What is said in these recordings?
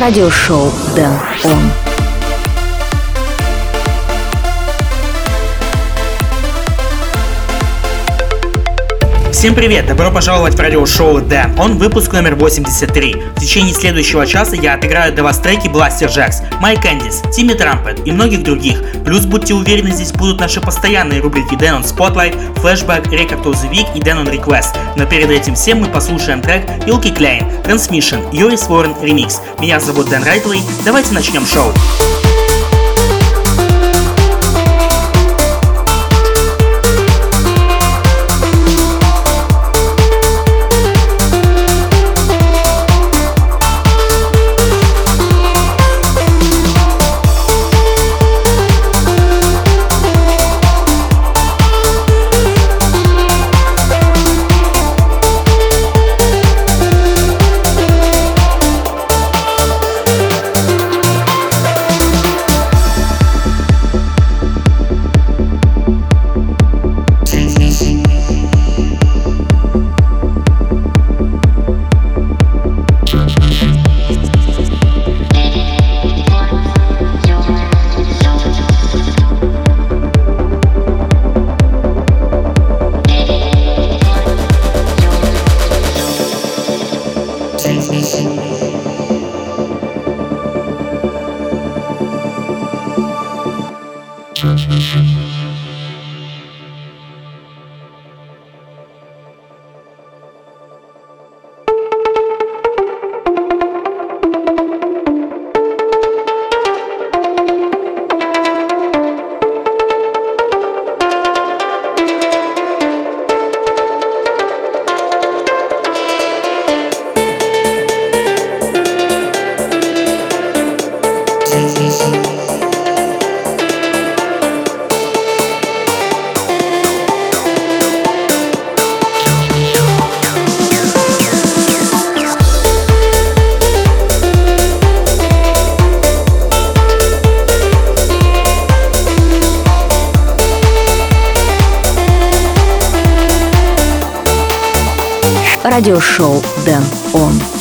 радиошоу Дэн Он. Всем привет! Добро пожаловать в радиошоу Дэн. Он выпуск номер 83. В течение следующего часа я отыграю для вас треки Blaster Jacks, Майк Кэндис, Тимми Трампет и многих других. Плюс будьте уверены, здесь будут наши постоянные рубрики Дэн on Spotlight, Flashback, Record of the Week и Дэн on Request. Но перед этим всем мы послушаем трек Илки Клейн, Transmission, Юрис Ворен Remix. Меня зовут Дэн Райтли. Давайте начнем шоу. Радиошоу Дэн Он.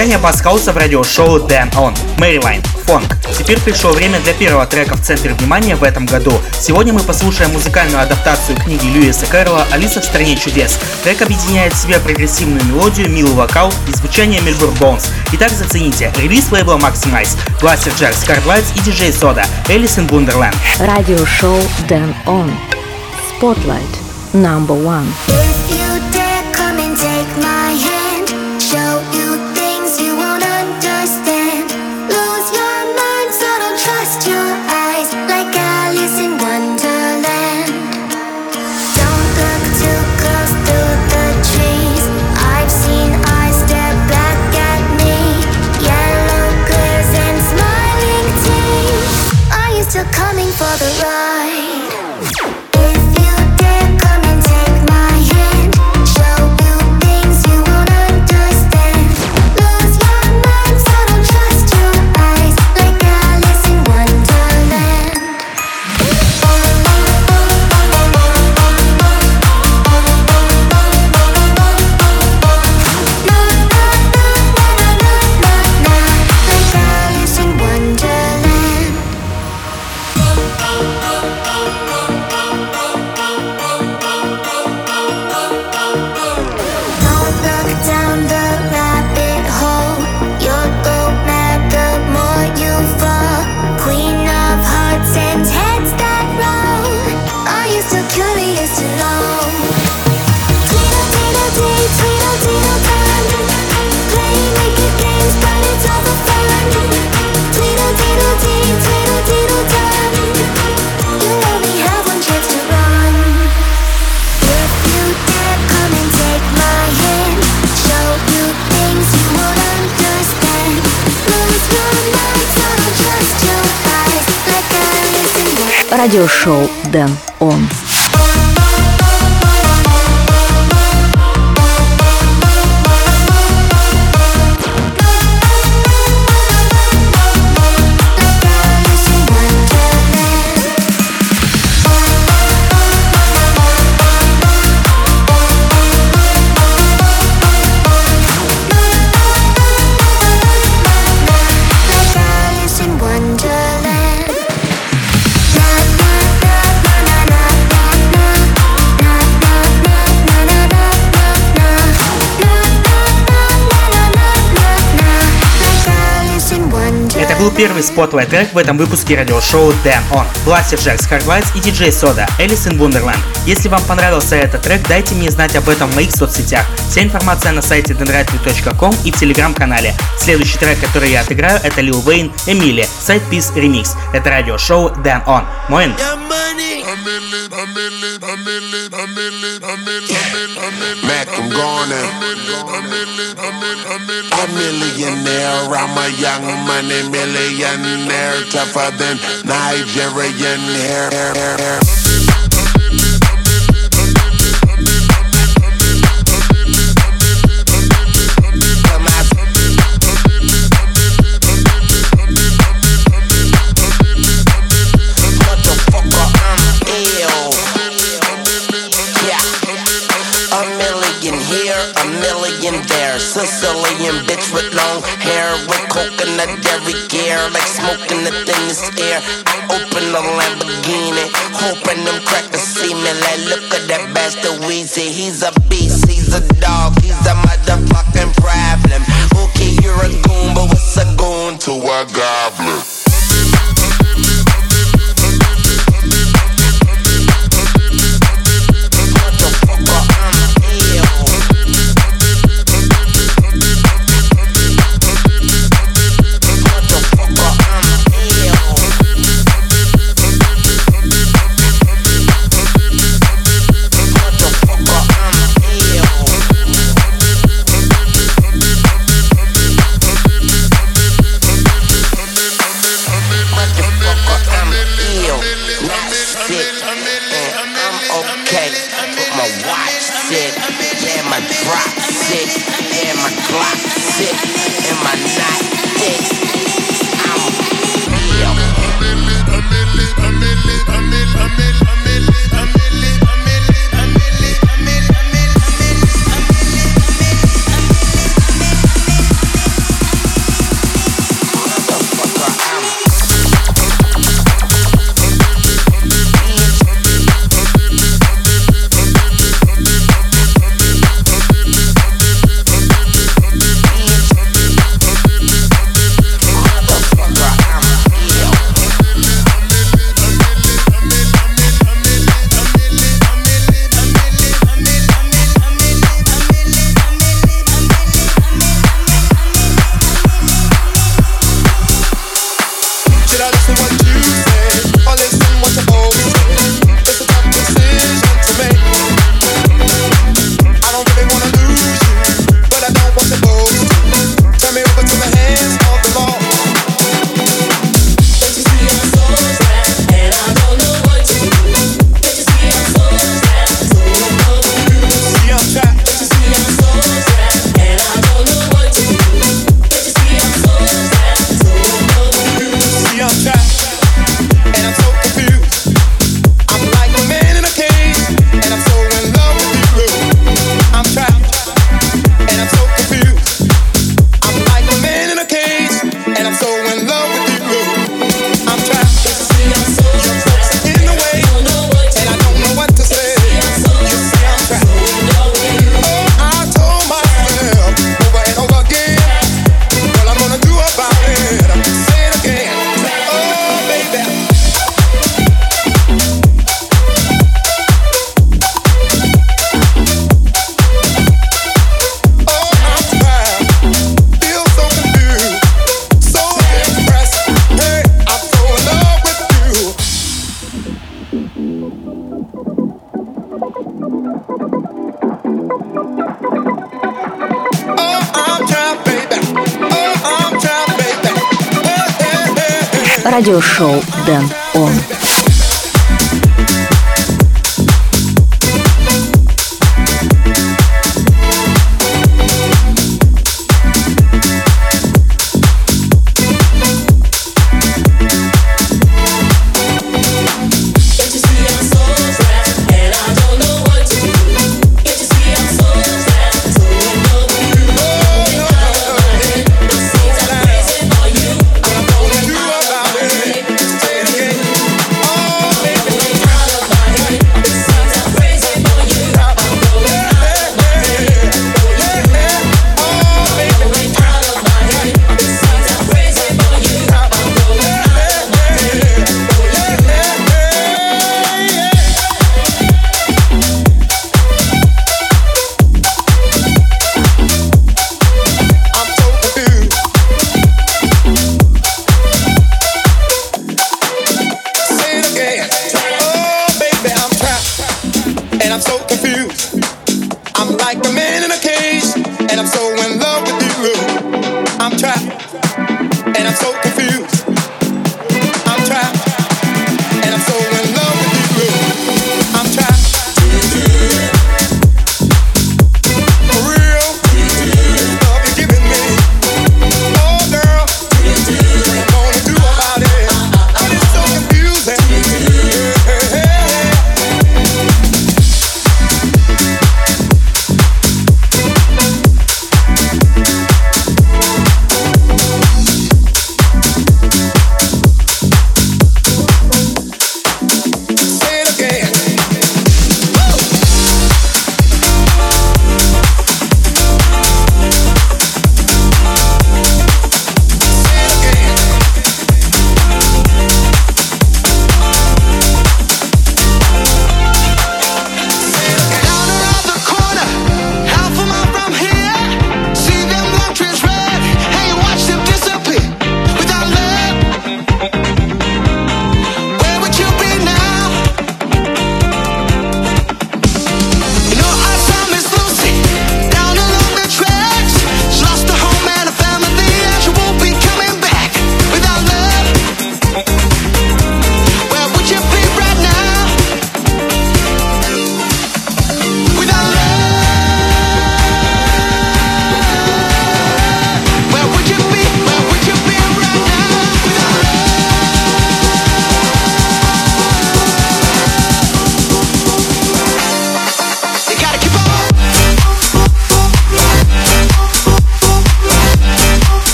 Звучание бас-хауса в радиошоу Dan On, Maryline, Funk. Теперь пришло время для первого трека в центре внимания в этом году. Сегодня мы послушаем музыкальную адаптацию книги Льюиса Кэрролла «Алиса в стране чудес». Трек объединяет в себе прогрессивную мелодию, милый вокал и звучание Melbourne Bones. Итак, зацените. Релиз лейбла Maximize, Blaster Jacks, Card Lights и DJ Soda, Alice in Wonderland. Радиошоу Dan On. Spotlight. Number one. If you dare come and take my радиошоу «Дэн Он». Первый спотлайт трек в этом выпуске радиошоу Dan On. Blaster Jacks, Hard Lights и DJ Soda, Alice in Wonderland. Если вам понравился этот трек, дайте мне знать об этом в моих соцсетях. Вся информация на сайте denrightly.com и в телеграм-канале. Следующий трек, который я отыграю, это Lil Wayne, Эмилия, Side Piece Remix. Это радиошоу Dan On. Моин. Mac, I'm gone A millionaire, I'm a young money millionaire, tougher than Nigerian hair. hair, hair, Sicilian bitch with long hair, with coconut every gear, like smoking the thinnest air. I open a Lamborghini, hoping them crackers see me. Like, look at that bastard Weezy. He's a beast, he's a dog, he's a motherfucking problem. Okay, you're a goon, but what's a goon to a goblin?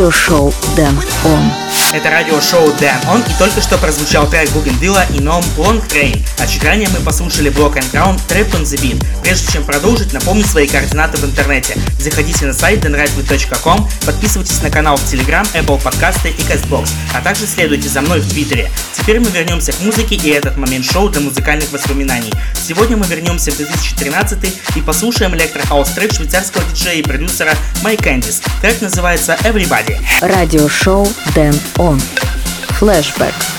Радиошоу Дэн Он. Это радиошоу Дэн Он и только что прозвучал трек Бугендила и Ном Long Train. А чуть ранее мы послушали Block and Crown Trap on the Beat. Прежде чем продолжить, напомню свои координаты в интернете. Заходите на сайт denrightway.com, подписывайтесь на канал в Telegram, Apple подкасты и CastBox, а также следуйте за мной в Твиттере. Теперь мы вернемся к музыке и этот момент шоу для музыкальных воспоминаний. Сегодня мы вернемся в 2013 и послушаем электрохаус трек швейцарского диджея и продюсера Майк Кэндис. Трек называется Everybody. Радиошоу Дэн Он. Flashback.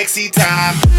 sexy time.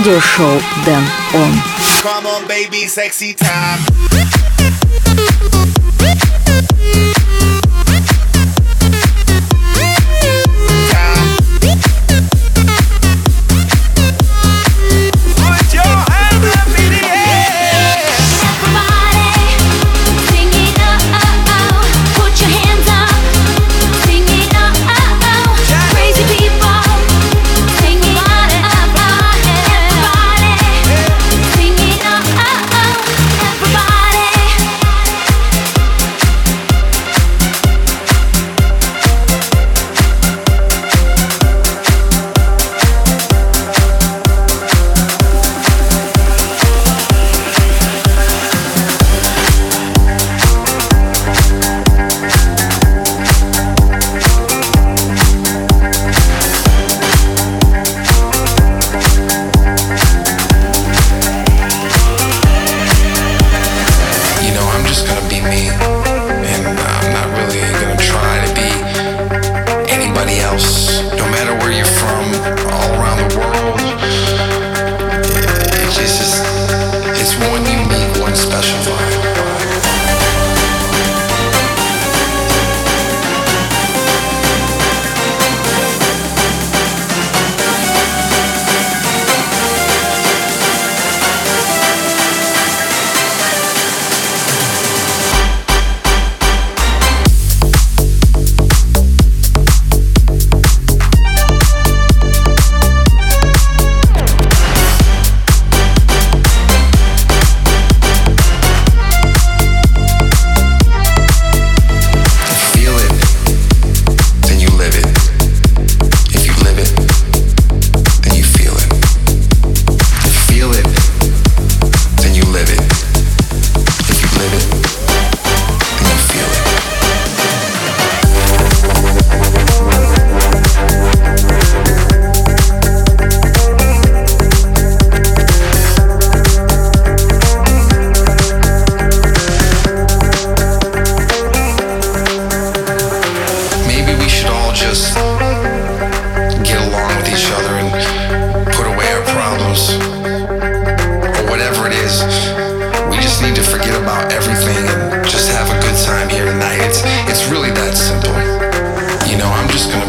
радиошоу Дэн Он. Come on, baby, sexy time.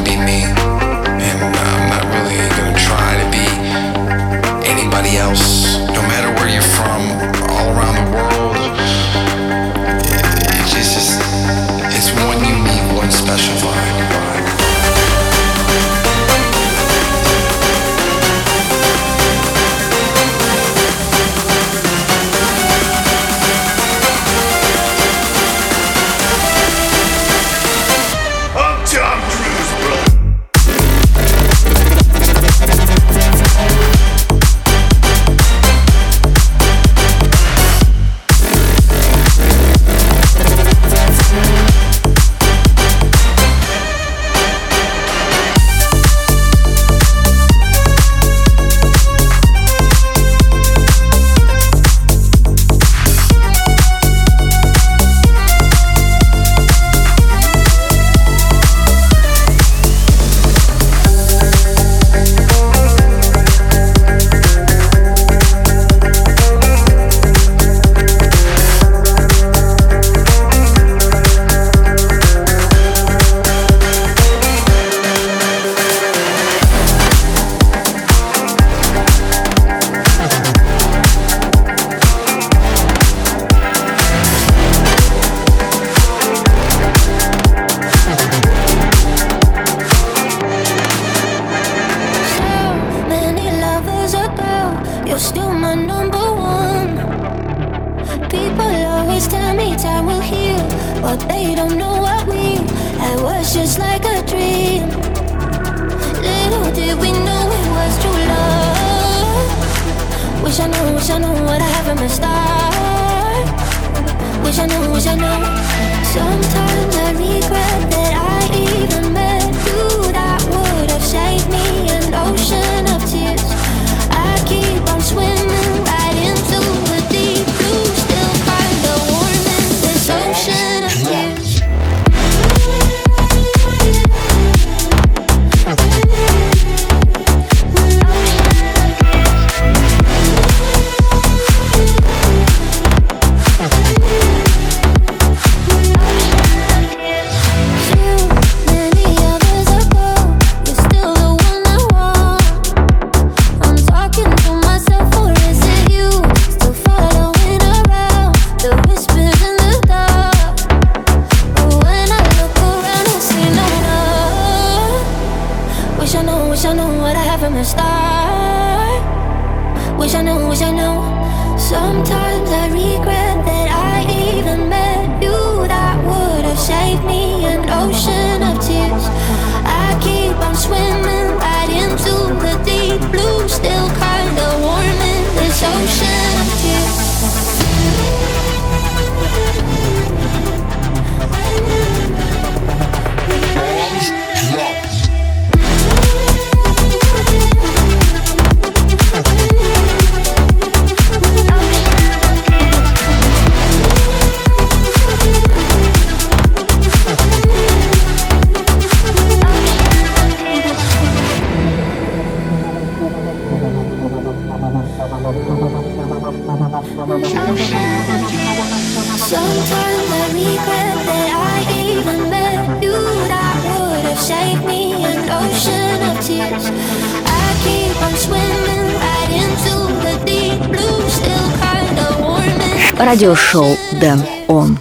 be me, and I'm not really gonna try to be anybody else. from the start. Wish I knew, wish I knew. Sometimes. радиошоу «Дэн Он».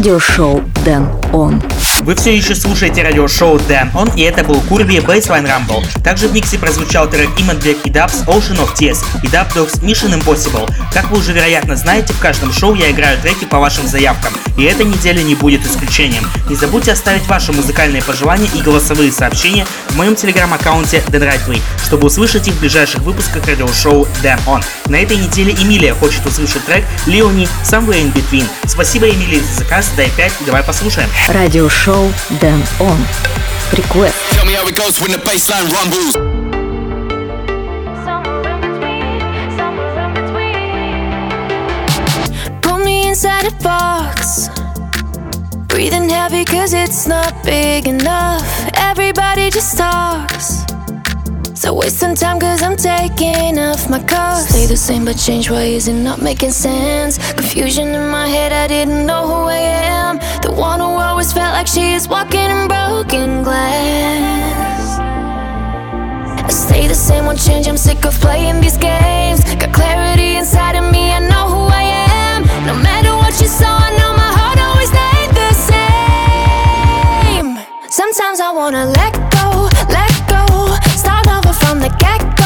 Радиошоу Дэн Он. Вы все еще слушаете радиошоу Дэн Он, и это был Курби Baseline Rumble. Также в миксе прозвучал трек Iman Black и Dubs Ocean of Tears и Dub Dogs Mission Impossible. Как вы уже вероятно знаете, в каждом шоу я играю треки по вашим заявкам, и эта неделя не будет исключением. Не забудьте оставить ваши музыкальные пожелания и голосовые сообщения в моем телеграм-аккаунте Dan Rightway, чтобы услышать их в ближайших выпусках радиошоу Дэн Он. На этой неделе Эмилия хочет услышать трек Леони Somewhere in Between. Спасибо, Эмилия, за заказ. Дай 5 и давай послушаем. Радиошоу Дэн Он. Request. Tell me how it goes when the baseline rumbles. Somewhere in between, somewhere in between. Put me inside a box. Breathing heavy cause it's not big enough. Everybody just talks. So wasting time cause I'm taking off my cuffs. Stay the same but change why is it not making sense? Confusion in my head, I didn't know who I am. The one who always felt like she is walking in broken glass. I stay the same, won't change. I'm sick of playing these games. Got clarity inside of me, I know who I am. No matter what you saw, I know my heart always stayed the same. Sometimes I wanna let the get-go.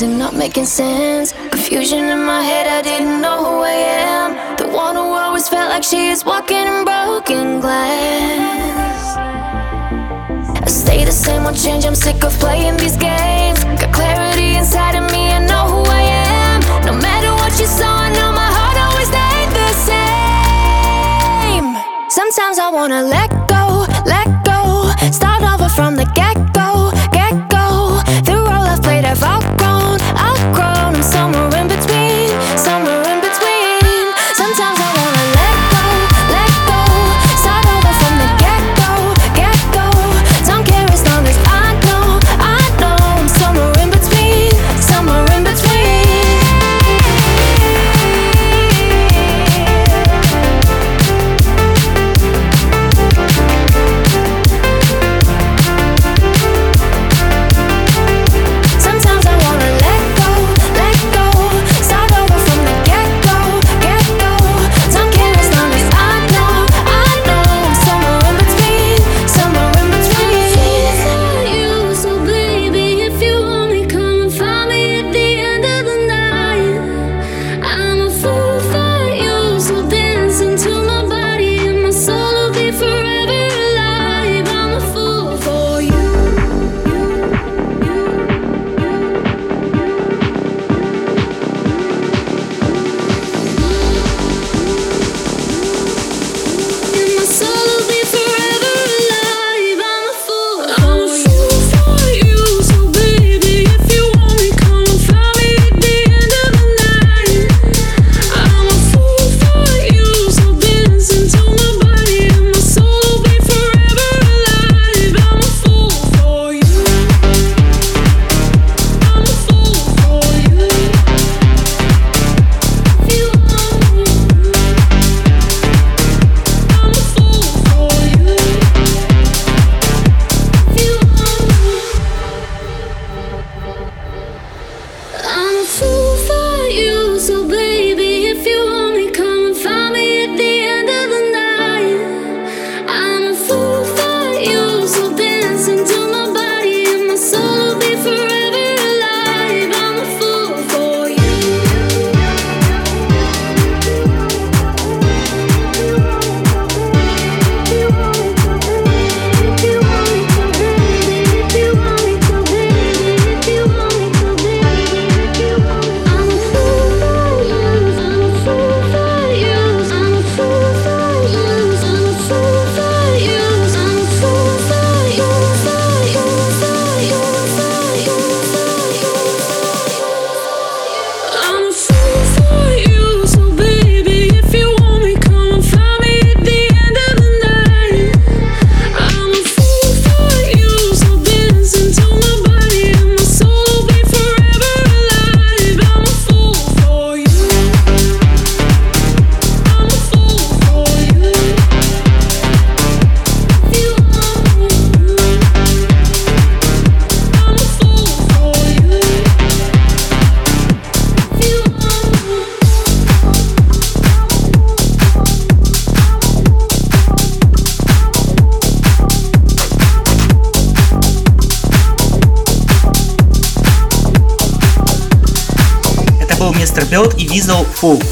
It not making sense? Confusion in my head. I didn't know who I am. The one who always felt like she is walking in broken glass. I stay the same, won't change. I'm sick of playing these games. Got clarity inside of me. I know who I am. No matter what you saw, I know my heart always stayed the same. Sometimes I wanna let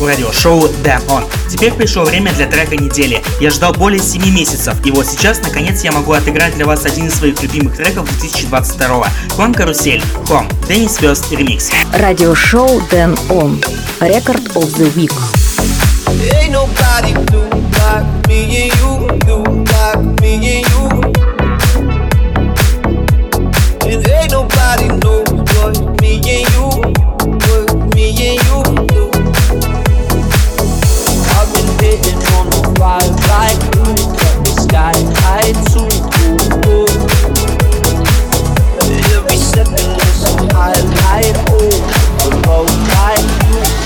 радиошоу Damn On. Теперь пришло время для трека недели. Я ждал более 7 месяцев, и вот сейчас, наконец, я могу отыграть для вас один из своих любимых треков 2022 Клан Карусель, Хом, Денис Фест, ремикс. Радиошоу Damn On. Рекорд of the Week. And ain't nobody know what me and you, what me and you. waiting on gonna. Every second is a highlight. Oh, the road like you.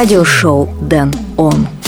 радиошоу «Дэн Он».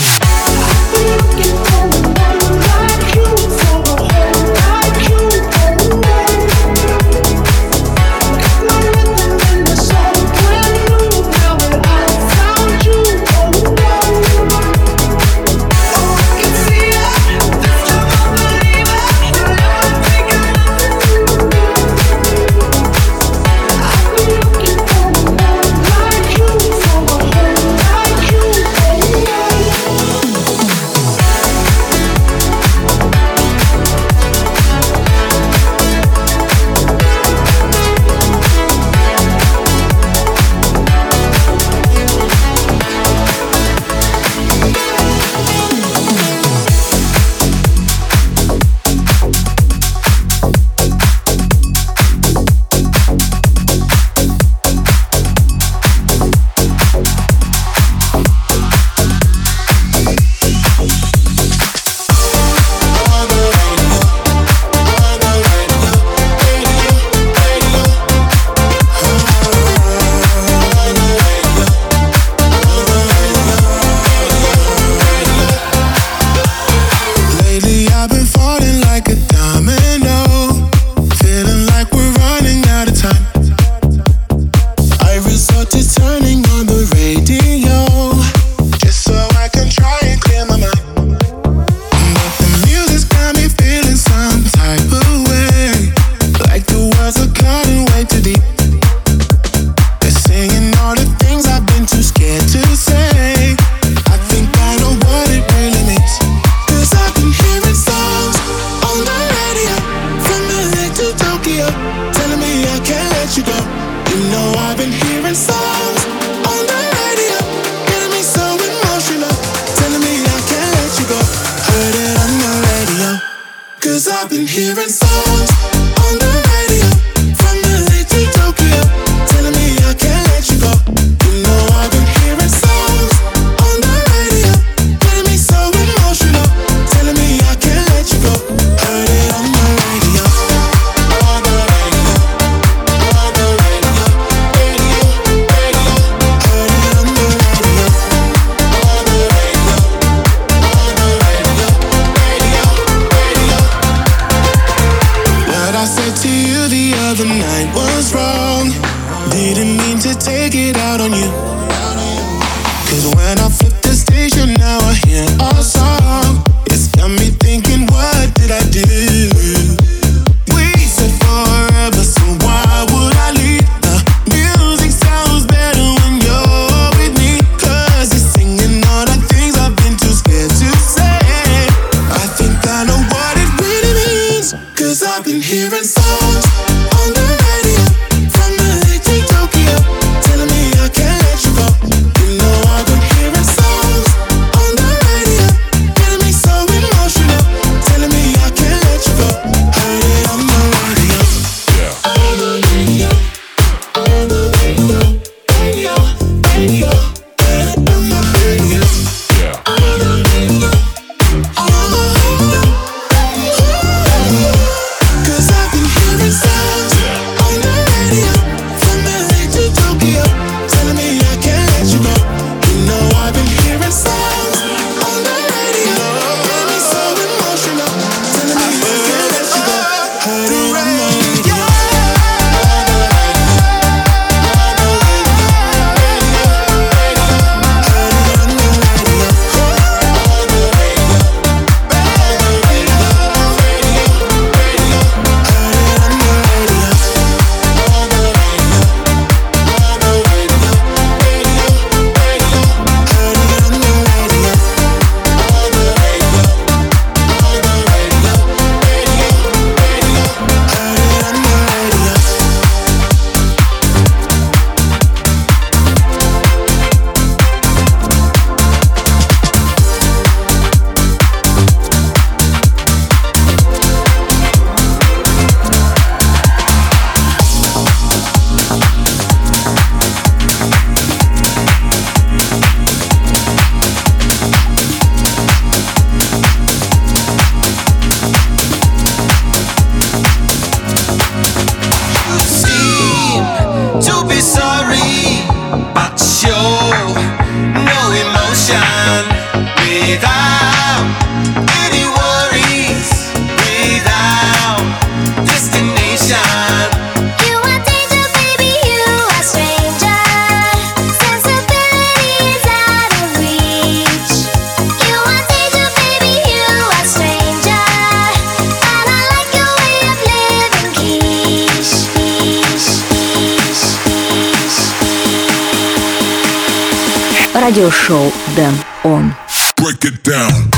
Радиошоу Дэн Он. Break it down.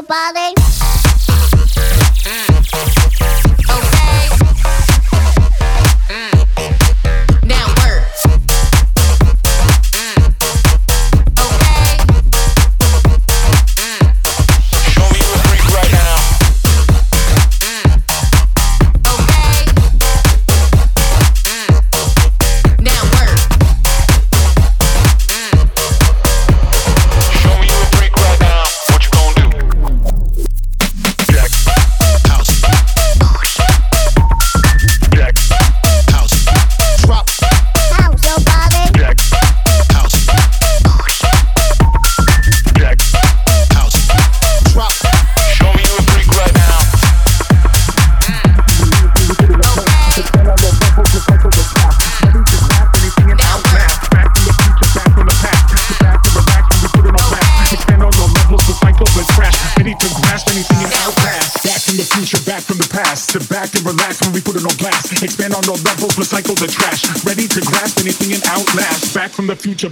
nobody.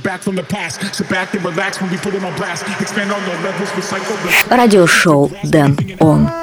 back from the past. Sit back and relax when we put it on blast. Expand on the levels, recycle the... Радиошоу Дэн Он.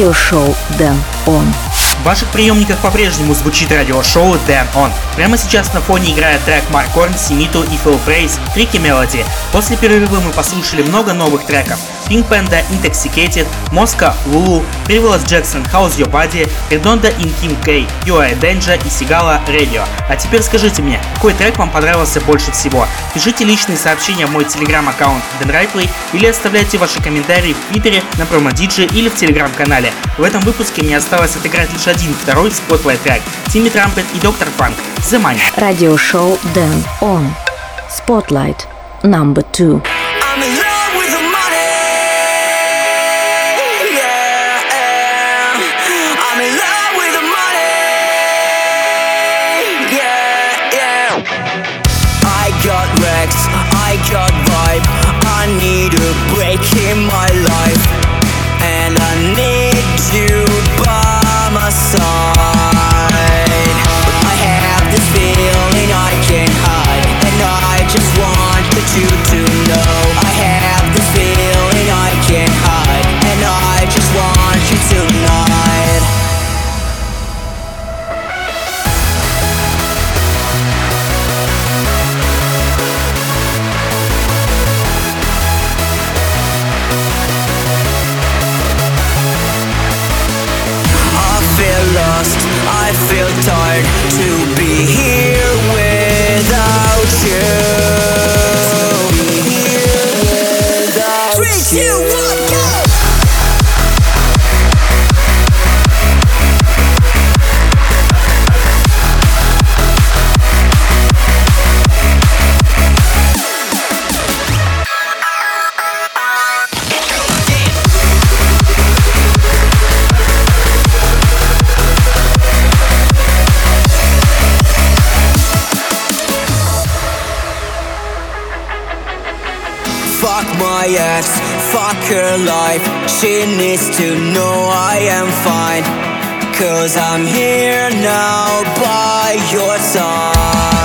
Радиошоу Дэн Он. В ваших приемниках по-прежнему звучит радиошоу Dan On. Прямо сейчас на фоне играет трек Марк Корн, Симиту и Фил Фрейс Трики Мелоди. После перерыва мы послушали много новых треков. Pink Panda, Intoxicated, Mosca, Lulu, Frivolous Jackson, How's Your Body, Redonda in King K, UI Danger и Sigala Radio. А теперь скажите мне, какой трек вам понравился больше всего? Пишите личные сообщения в мой телеграм-аккаунт Denrightly или оставляйте ваши комментарии в твиттере, на промо-диджи или в телеграм-канале. В этом выпуске мне осталось отыграть лишь один второй spotlight трек. Timmy Trumpet и Dr. Phunk. The Money. Радиошоу Dan On. Spotlight. Number two. My ex, fuck her life. She needs to know I am fine. Cause I'm here now by your side.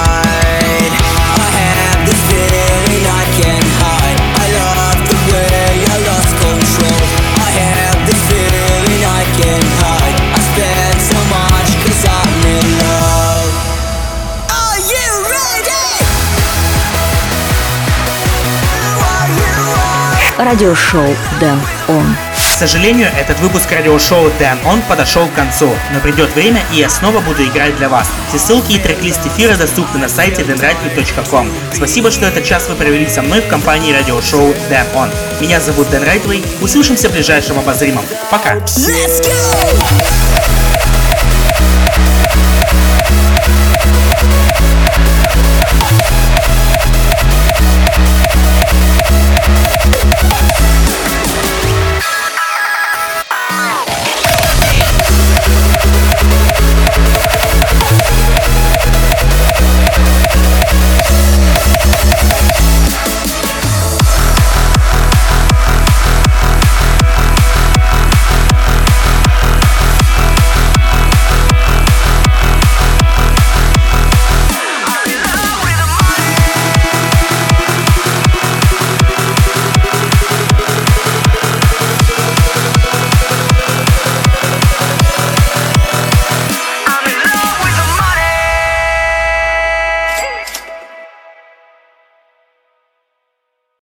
Радиошоу Дэн Он. К сожалению, этот выпуск радиошоу Dan On подошел к концу, но придет время и я снова буду играть для вас. Все ссылки и трек-лист эфира доступны на сайте denrightway.com. Спасибо, что этот час вы провели со мной в компании радиошоу Dan On. Меня зовут Дэн Райтвей, услышимся в ближайшем обозримом. Пока! Let's go!